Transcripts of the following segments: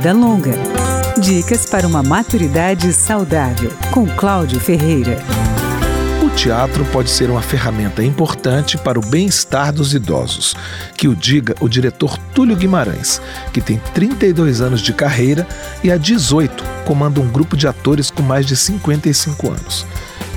Vida Longa. Dicas para uma maturidade saudável, com Cláudio Ferreira. O teatro pode ser uma ferramenta importante para o bem-estar dos idosos, que o diga o diretor Túlio Guimarães, que tem 32 anos de carreira e há 18 comanda um grupo de atores com mais de 55 anos.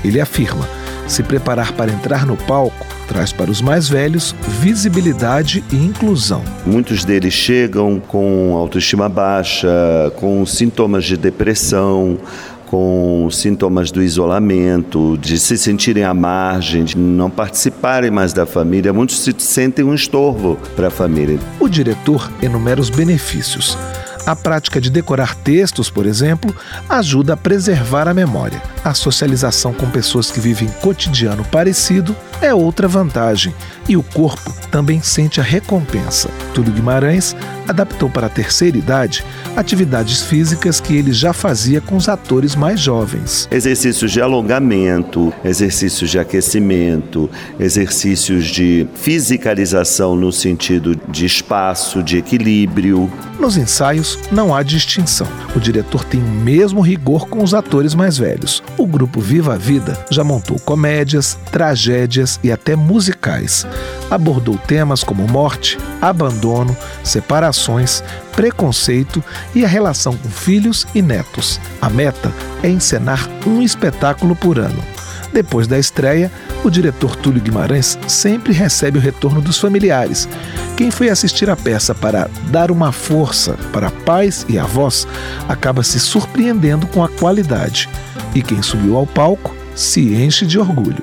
Ele afirma: se preparar para entrar no palco traz para os mais velhos visibilidade e inclusão. Muitos deles chegam com autoestima baixa, com sintomas de depressão, com sintomas do isolamento, de se sentirem à margem, de não participarem mais da família. Muitos se sentem um estorvo para a família. O diretor enumera os benefícios. A prática de decorar textos, por exemplo, ajuda a preservar a memória. A socialização com pessoas que vivem cotidiano parecido é outra vantagem, e o corpo também sente a recompensa. Túlio Guimarães adaptou para a terceira idade atividades físicas que ele já fazia com os atores mais jovens. Exercícios de alongamento, exercícios de aquecimento, exercícios de fisicalização no sentido de espaço, de equilíbrio. Nos ensaios não há distinção. O diretor tem o mesmo rigor com os atores mais velhos. O grupo Viva a Vida já montou comédias, tragédias e até musicais. Abordou temas como morte, abandono, separações, preconceito e a relação com filhos e netos. A meta é encenar um espetáculo por ano. Depois da estreia, o diretor Túlio Guimarães sempre recebe o retorno dos familiares. Quem foi assistir a peça para dar uma força para pais e avós acaba se surpreendendo com a qualidade. E quem subiu ao palco se enche de orgulho.